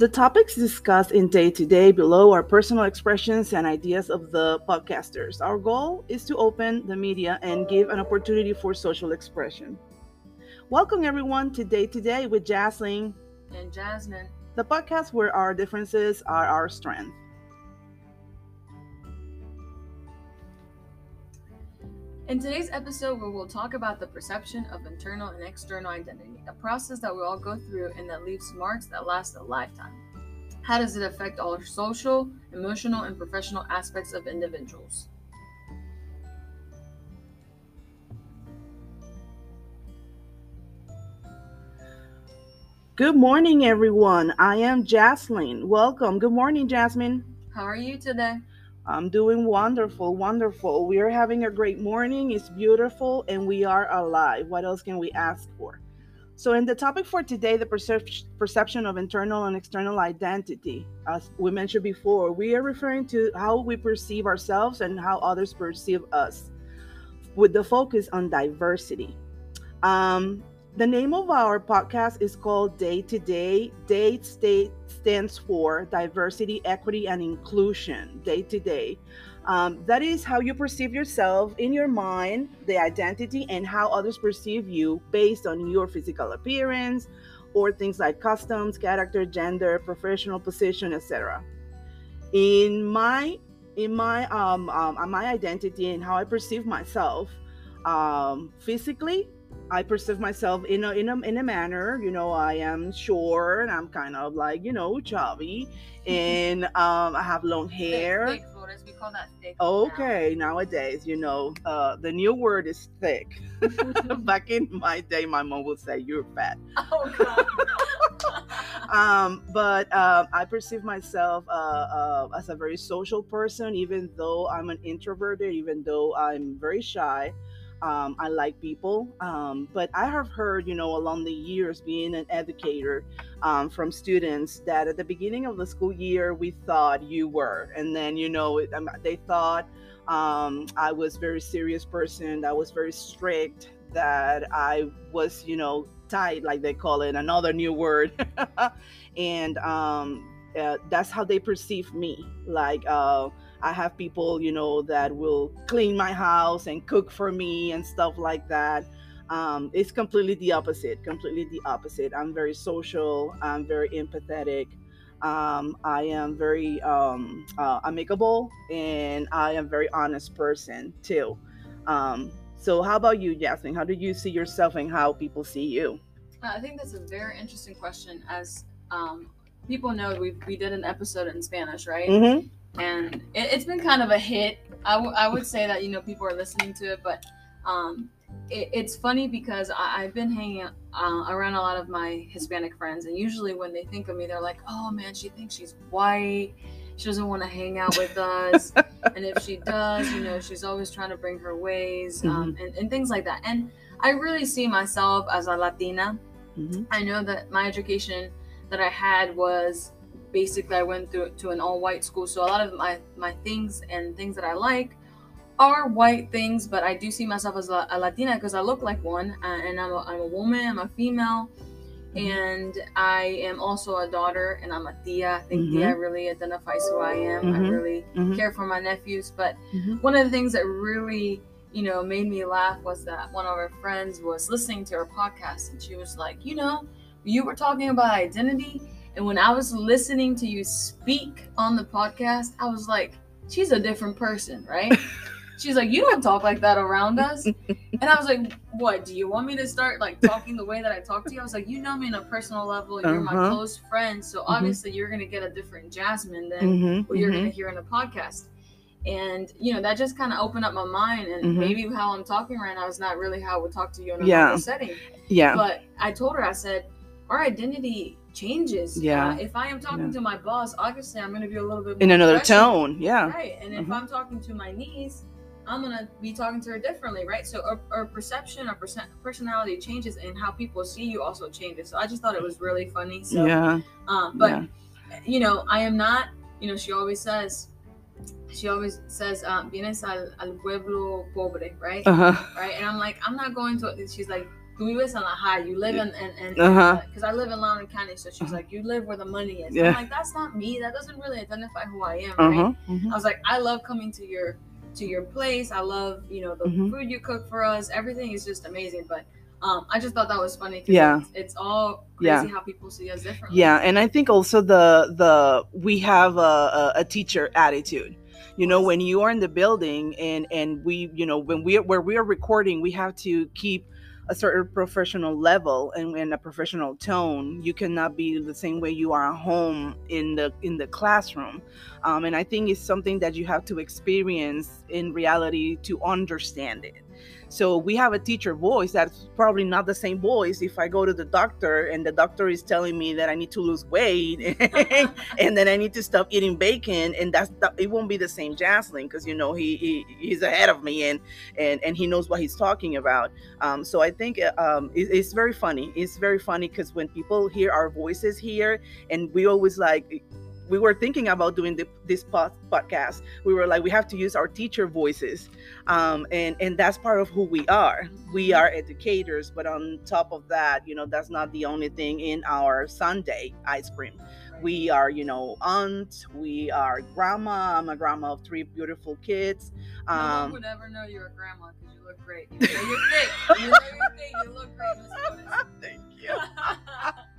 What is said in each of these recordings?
The topics discussed in day to day below are personal expressions and ideas of the podcasters. Our goal is to open the media and give an opportunity for social expression. Welcome, everyone, to Day to Day with Jasmine and Jasmine, the podcast where our differences are our strength. In today's episode, we will talk about the perception of internal and external identity, a process that we all go through and that leaves marks that last a lifetime. How does it affect all social, emotional, and professional aspects of individuals? Good morning, everyone. I am Jasmine. Welcome. Good morning, Jasmine. How are you today? I'm doing wonderful, wonderful. We are having a great morning. It's beautiful and we are alive. What else can we ask for? So, in the topic for today, the percep- perception of internal and external identity, as we mentioned before, we are referring to how we perceive ourselves and how others perceive us, with the focus on diversity. Um, the name of our podcast is called Day to Day. Day state stands for diversity, equity, and inclusion. Day to day. Um, that is how you perceive yourself in your mind, the identity, and how others perceive you based on your physical appearance or things like customs, character, gender, professional position, etc. In my in my um, um my identity and how I perceive myself um, physically, I perceive myself in a in a in a manner, you know, I am short and I'm kind of like, you know, chubby and um I have long hair. Thick, thick We call that thick. Okay, now. nowadays, you know, uh the new word is thick. Back in my day, my mom would say you're fat. Oh god. um, but uh, I perceive myself uh, uh, as a very social person, even though I'm an introverted, even though I'm very shy. Um, I like people, um, but I have heard, you know, along the years being an educator um, from students that at the beginning of the school year we thought you were, and then you know um, they thought um, I was very serious person, that was very strict, that I was, you know, tight, like they call it, another new word, and um, uh, that's how they perceive me, like. Uh, I have people, you know, that will clean my house and cook for me and stuff like that. Um, it's completely the opposite, completely the opposite. I'm very social, I'm very empathetic. Um, I am very um, uh, amicable and I am very honest person too. Um, so, how about you, Jasmine? How do you see yourself and how people see you? I think that's a very interesting question. As um, people know, we we did an episode in Spanish, right? Mm-hmm and it, has been kind of a hit. I, w- I would say that you know people are listening to it, but um, it, it's funny because I, have been hanging uh, around a lot of my Hispanic friends, and usually when they think of me, they're like, "Oh man, she thinks she's white. She doesn't want to hang out with us, and if she does, you know, she's always trying to bring her ways um, mm-hmm. and, and things like that." And I really see myself as a Latina. Mm-hmm. I know that my education that I had was basically I went through to an all white school, so a lot of my my things and things that I like are white things, but I do see myself as a, a Latina because I look like one, uh, and I'm a, I'm a woman, I'm a female, mm-hmm. and I am also a daughter, and I'm a tia. I think mm-hmm. tia really identifies who I am. Mm-hmm. I really mm-hmm. care for my nephews, but mm-hmm. one of the things that really you know made me laugh was that one of our friends was listening to our podcast, and she was like, you know, you were talking about identity and when I was listening to you speak on the podcast, I was like, she's a different person, right? She's like, you don't talk like that around us. And I was like, what? Do you want me to start like talking the way that I talk to you? I was like, you know me on a personal level. And you're uh-huh. my close friend. So mm-hmm. obviously you're going to get a different Jasmine than mm-hmm. what you're mm-hmm. going to hear in a podcast. And, you know, that just kind of opened up my mind. And mm-hmm. maybe how I'm talking right now is not really how I would talk to you in a yeah. setting. Yeah. But I told her, I said, our identity changes. Yeah. Uh, if I am talking yeah. to my boss, obviously I'm going to be a little bit in another tone. Yeah. Right. And mm-hmm. if I'm talking to my niece, I'm going to be talking to her differently, right? So our, our perception, our percent, personality changes, and how people see you also changes. So I just thought it was really funny. So, yeah. Um, but yeah. you know, I am not. You know, she always says. She always says, um, "Vienes al, al pueblo pobre," right? Uh-huh. Right, and I'm like, I'm not going to. She's like, we live on a high. You live in and and Uh-huh. because I live in Loudoun County, so she's like, you live where the money is. Yeah. I'm like, that's not me. That doesn't really identify who I am, right? Uh-huh. mhm. I was like, I love coming to your to your place. I love you know the Mhm. food you cook for us. Everything is just amazing. But um, I just thought that was funny. Yeah. it's, it's all crazy Yeah. how people see us differently. Yeah, and I think also the the we have a, a, a teacher attitude. You know, when you are in the building and and we, you know, when we where we are recording, we have to keep a certain professional level and, and a professional tone. You cannot be the same way you are at home in the in the classroom. Um, and I think it's something that you have to experience in reality to understand it. So we have a teacher voice that's probably not the same voice if I go to the doctor and the doctor is telling me that I need to lose weight and then I need to stop eating bacon and that's the, it won't be the same Jaslyn because you know he, he he's ahead of me and and and he knows what he's talking about. Um, so I think uh, um, it, it's very funny. It's very funny because when people hear our voices here and we always like we were thinking about doing the, this pod, podcast. We were like we have to use our teacher voices. Um, and and that's part of who we are. We are educators but on top of that you know that's not the only thing in our sundae ice cream. We are you know aunt we are grandma. I'm a grandma of three beautiful kids. No one um, would ever know you're a grandma because you look great. You know you're thick. You know you're thick. You look great, thank you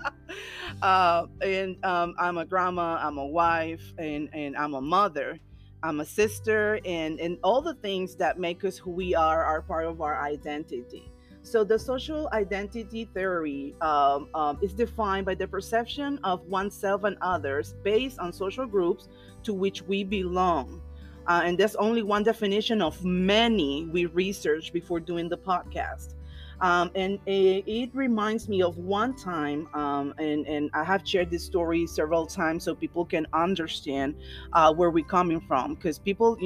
uh, and um, I'm a grandma, I'm a wife, and, and I'm a mother. I'm a sister, and, and all the things that make us who we are are part of our identity. So, the social identity theory um, um, is defined by the perception of oneself and others based on social groups to which we belong. Uh, and that's only one definition of many we researched before doing the podcast. Um, and it, reminds me of one time, um, and, and I have shared this story several times so people can understand uh, where we're coming from. Because people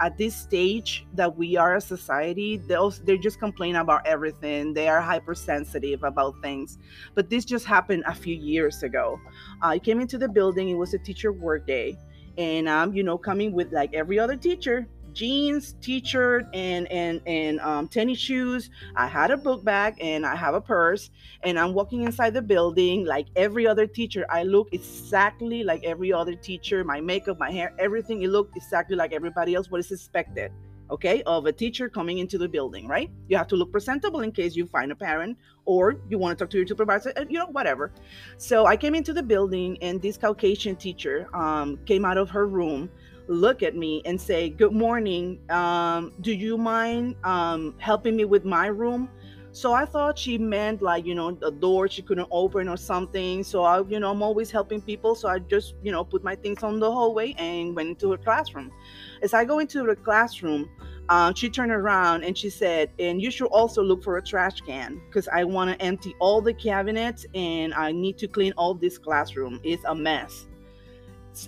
at, this stage that we are a society, they'll, they just complain about everything. They are hypersensitive about things. But this just happened a few years ago. I came into the building, it was a teacher work day. And I'm, you know, coming with like every other teacher, jeans, t-shirt, and and and um, tennis shoes. I had a book bag and I have a purse, and I'm walking inside the building like every other teacher. I look exactly like every other teacher. My makeup, my hair, everything. It looked exactly like everybody else. What is expected? Okay, of a teacher coming into the building, right? You have to look presentable in case you find a parent or you want to talk to your supervisor, you know, whatever. So I came into the building, and this Caucasian teacher um, came out of her room look at me and say, Good morning. Um, do you mind um, helping me with my room? So I thought she meant like, you know, the door she couldn't open or something. So I, you know, I'm always helping people. So I just, you know, put my things on the hallway and went into her classroom. As I go into the classroom, uh, she turned around and she said, and you should also look for a trash can because I want to empty all the cabinets and I need to clean all this classroom. It's a mess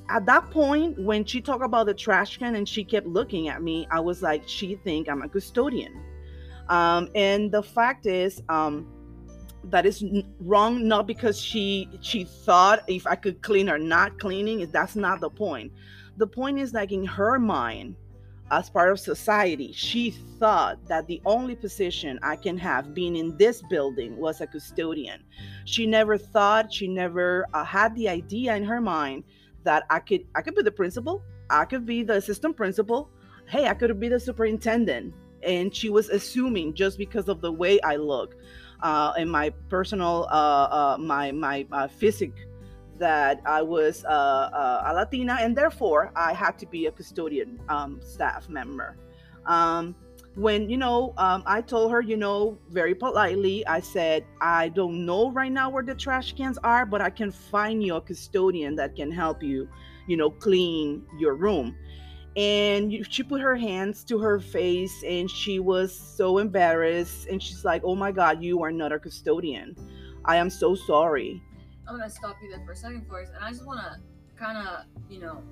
at that point when she talked about the trash can and she kept looking at me i was like she think i'm a custodian. Um, and the fact is um, that is wrong not because she she thought if i could clean or not cleaning that's not the point. The point is like in her mind as part of society she thought that the only position i can have being in this building was a custodian. She never thought she never uh, had the idea in her mind that I could I could be the principal, I could be the assistant principal, hey, I could be the superintendent. And she was assuming just because of the way I look uh, and my personal uh, uh, my my uh, physique that I was uh, uh, a Latina and therefore I had to be a custodian um, staff member. Um, when you know um, i told her you know very politely i said i don't know right now where the trash cans are but i can find you a custodian that can help you you know clean your room. And she put her hands to her face and she was so embarrassed and she's like oh my god you are not a custodian. I am so sorry. I'm gonna stop you there for a second, Forrest, and I just wanna kind of, you know,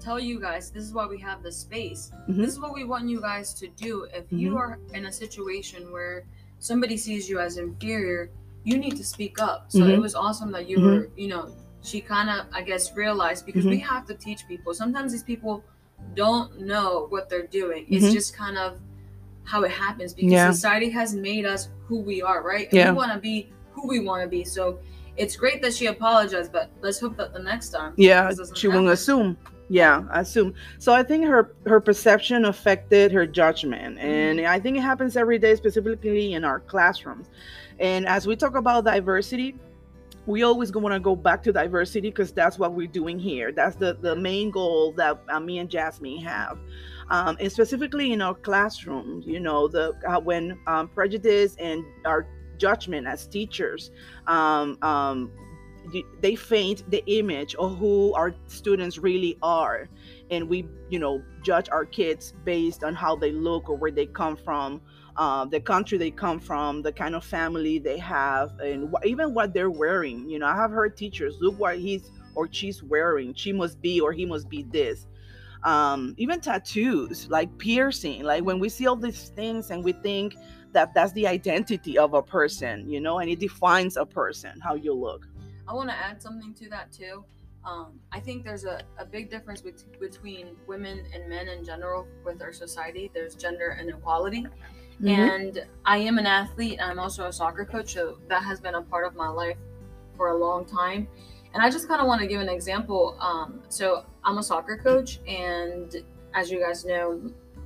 tell you guys this is why we have this space. Mhm. This is what we want you guys to do. If you Mhm. are in a situation where somebody sees you as inferior, you need to speak up. So Mhm. it was awesome that you were, you know, she kind of, I guess, realized because we Mm-hmm. have to teach people. Sometimes these people don't know what they're doing. It's just kind of how it happens because Yeah. society has made us who we are, right? And Yeah. we want to be who we want to be. So it's great that she apologized, but let's hope that the next time. yeah she won't assume yeah I assume. So i think her her perception affected her judgment. And i think it happens every day specifically in our classrooms. And as we talk about diversity we always want to go back to diversity because that's what we're doing here. That's the the main goal that uh, me and jasmine have. Um, and specifically in our classrooms you know the uh, when um, prejudice and our judgment as teachers um, um, they faint the image of who our students really are. And we you know judge our kids based on how they look or where they come from uh, the country they come from the kind of family they have and wh- even what they're wearing. You know i have heard teachers look what he's or she's wearing. She must be or he must be this. Um, even tattoos like piercing like when we see all these things and we think that that's the identity of a person you know and it defines a person how you look I want to add something to that too. Um, I think there's a, a big difference bet- between women and men in general with our society. There's gender inequality. Mhm. And I am an athlete. I'm also a soccer coach. So that has been a part of my life for a long time. And I just kind of want to give an example. Um, so I'm a soccer coach. And as you guys know,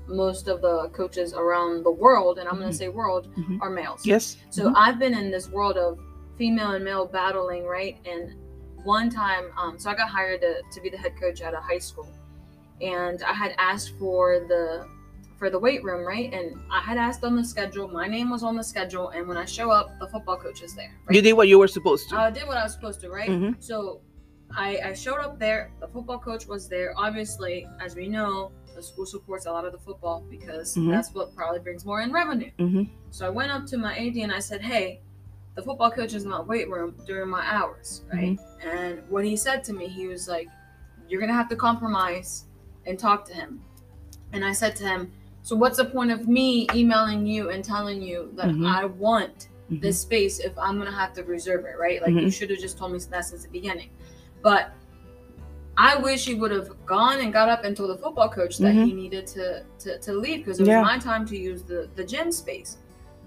most of the coaches around the world, and I'm going to say world, Mhm. are males. yes So Mhm. I've been in this world of female and male battling, right? And one time, um, so I got hired to, to be the head coach at a high school, and I had asked for the for the weight room, right? And I had asked on the schedule. My name was on the schedule, and when I show up, the football coach is there. Right? you did what you were supposed to I did what I was supposed to, right? Mhm. So I, I showed up there. The football coach was there. Obviously, as we know, the school supports a lot of the football because Mhm. that's what probably brings more in revenue. Mhm. So I went up to my AD and I said, "Hey, the football coach is in my weight room during my hours, right?" And what he said to me, he was like, "You're gonna have to compromise and talk to him." And I said to him, "So what's the point of me emailing you and telling you that Mhm. I want Mhm. this space if I'm gonna have to reserve it, right? Like you Mhm. should have just told me that since the beginning. But I wish he would have gone and got up and told the football coach that he needed to to, to leave because it was Mm-hmm. Yeah. my time to use the the gym space.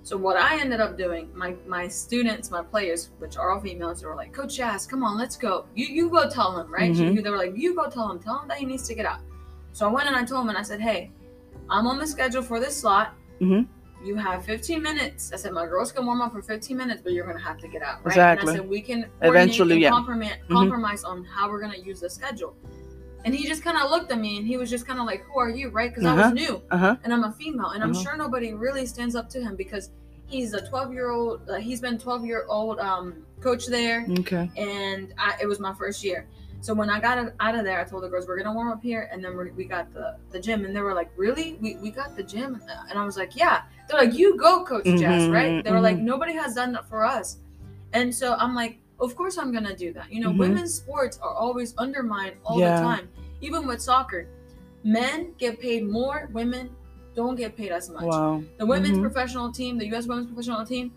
So what I ended up doing, my my students, my players, which are all females, they were like, Coach Jazz, come on, let's go. You you go tell him, right? Mhm. They were like, you go tell him, tell him that he needs to get out. So I went and I told him and I said, Hey, I'm on the schedule for this slot. Mhm. You have 15 minutes. I said, my girls can warm up for 15 minutes, but you're gonna have to get out, right? Exactly. And I said, we can Eventually, yeah. compromise, Mhm. compromise on how we're gonna use the schedule. And he just kind of looked at me and he was just kind of like, "Who are you?" Right? Because I Uh-huh. was new uh-huh and I'm a female, and I'm Uh-huh. sure nobody really stands up to him because he's a 12 year old. Uh, he's been 12 year old um, coach there, okay and I, it was my first year. So when I got out- of there, I told the girls we're gonna warm up here, and then we're, got the the gym, and they were like, "Really? We, we got the gym?" And I was like, "Yeah." They're like, "You go, Coach Jazz," Mhm, right? They were like, mhm. "Nobody has done that for us," and so I'm like, "Of course I'm gonna do that." You know, Mhm. women's sports are always undermined all Yeah. the time, even with soccer. Men get paid more, women don't get paid as much. wow The women's Mhm. professional team, the U.S. women's professional team,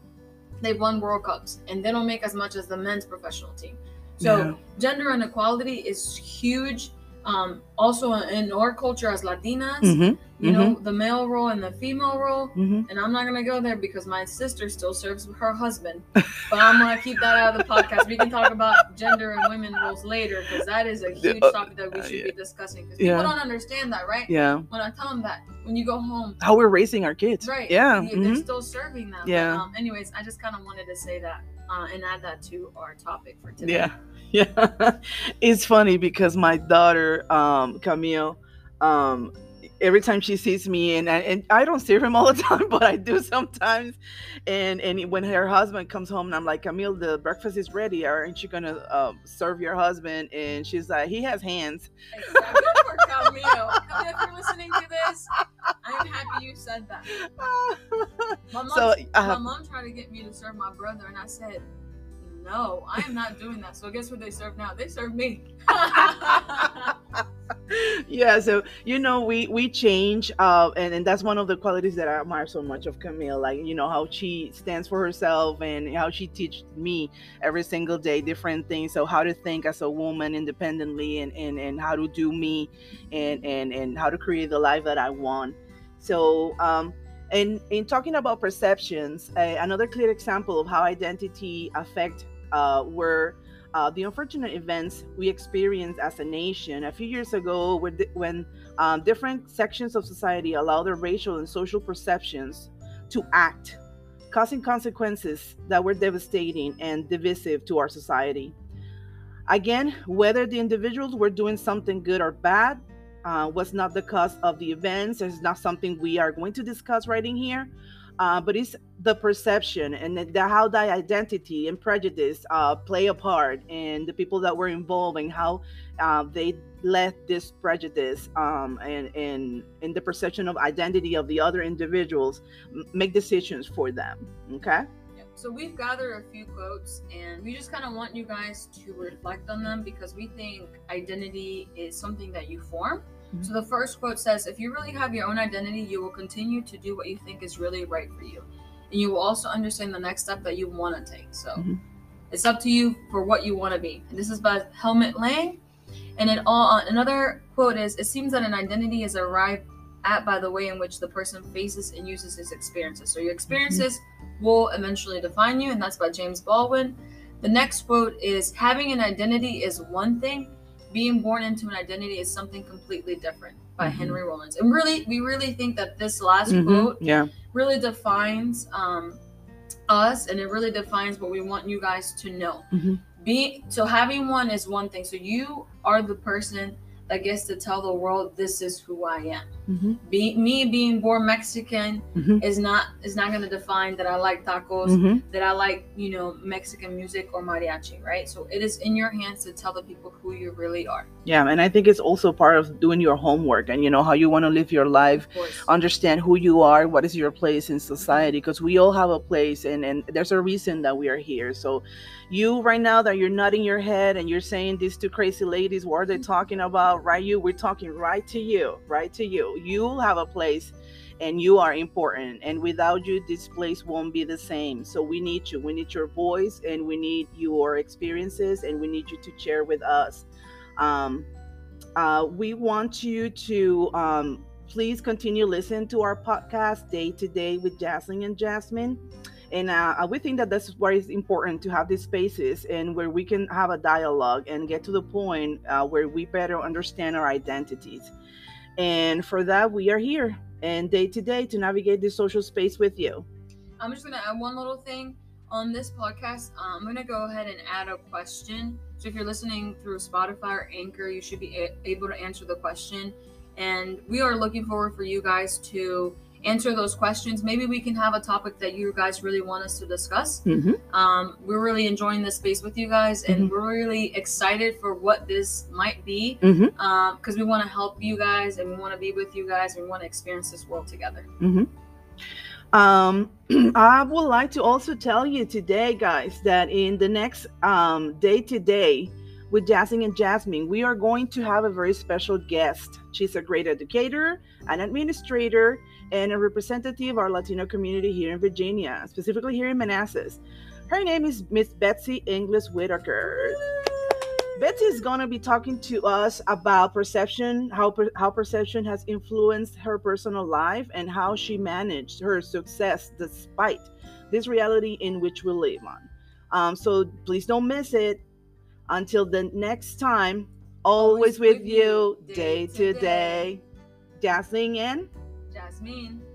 they've won World Cups, and they don't make as much as the men's professional team. So Yeah. gender inequality is huge. Um, also in our culture as Latinas, Mhm. you know, the male role and the female role. Mhm. And I'm not gonna go there because my sister still serves her husband. But I'm gonna keep that out of the podcast. We can talk about gender and women roles later because that is a huge uh, topic that we should yeah. be discussing. Because Yeah. people don't understand that, right? yeah When I tell them that, when you go home, how we're raising our kids Right. yeah They're mhm. still serving them. Yeah. But, um, anyways, I just kind of wanted to say that uh, and add that to our topic for today. Yeah, yeah. it's funny because my daughter, um, Camille, um, every time she sees me, and I, and I don't see him all the time, but I do sometimes. And and when her husband comes home, and I'm like, Camille, the breakfast is ready. Aren't you gonna um, serve your husband? And she's like, he has hands. Exactly. For Camille. Camille, if you're listening to this, I'm happy you said that. My mom, so I my mom tried to get me to serve my brother, and I said, no, I am not doing that. So guess what they serve now? They serve me. yeah so you know we we change uh and, and that's one of the qualities that i admire so much of camille like you know how she stands for herself and how she teaches me every single day different things so how to think as a woman independently and and, and how to do me and and and how to create the life that i want so um And in talking about perceptions, uh, another clear example of how identity affect uh, were uh, the unfortunate events we experienced as a nation a few years ago when um, different sections of society allow their racial and social perceptions to act, causing consequences that were devastating and divisive to our society. Again, whether the individuals were doing something good or bad uh, was not the cause of the events. It's not something we are going to discuss right in here uh, but it's the perception and the, how that identity and prejudice uh, play a part in the people that were involved and how uh, they let this prejudice um, and, and, and the perception of identity of the other individuals make decisions for them. Okay. So we've gathered a few quotes and we just kind of want you guys to reflect on them because we think identity is something that you form. So the first quote says, If you really have your own identity, you will continue to do what you think is really right for you. And you will also understand the next step that you want to take. So mm-hmm. it's up to you for what you want to be. And this is by Helmut Lang. And it all another quote is it seems that an identity is arrived at by the way in which the person faces and uses his experiences. So your experiences mm-hmm. will eventually define you, and that's by James Baldwin. The next quote is having an identity is one thing, being born into an identity is something completely different by mm-hmm. Henry Rollins. And really, we really think that this last mm-hmm. quote yeah. really defines um, us and it really defines what we want you guys to know. Mm-hmm. Being so having one is one thing. So you are the person that gets to tell the world this is who I am. Mm-hmm. Be, me being born Mexican mm-hmm. is not is not going to define that I like tacos, mm-hmm. that I like you know Mexican music or mariachi, right? So it is in your hands to tell the people who you really are. Yeah, and I think it's also part of doing your homework and you know how you want to live your life, understand who you are, what is your place in society, because we all have a place and and there's a reason that we are here. So you right now that you're nodding your head and you're saying these two crazy ladies, what are they talking about? Right, you, we're talking right to you, right to you. You have a place and you are important. And without you, this place won't be the same. So we need you. We need your voice and we need your experiences and we need you to share with us. Um, uh, we want you to um, please continue listening to our podcast day to day with Jaslyn and Jasmine and uh, we think that that's why it's important to have these spaces and where we can have a dialogue and get to the point uh, where we better understand our identities and for that we are here. And day to day to navigate this social space with you. I'm just going to add one little thing on this podcast. Uh, i'm going to go ahead and add a question. So if you're listening through spotify or anchor you should be able to answer the question. And we are looking forward for you guys to answer those questions. Maybe we can have a topic that you guys really want us to discuss. Mm-hmm. Um, we're really enjoying this space with you guys, and mm-hmm. we're really excited for what this might be because mm-hmm. um, we want to help you guys and we want to be with you guys and we want to experience this world together. Mm-hmm. Um, I would like to also tell you today, guys, that in the next day to day with Jazzing and Jasmine, we are going to have a very special guest. She's a great educator, an administrator, and a representative of our Latino community here in Virginia, specifically here in Manassas. Her name is Miss Betsy Inglis Whitaker. Betsy is going to be talking to us about perception, how per, how perception has influenced her personal life, and how she managed her success despite this reality in which we live on. Um, so please don't miss it. Until the next time, always, always with, with, you, day, day to day. day. Jasmine and Jasmine.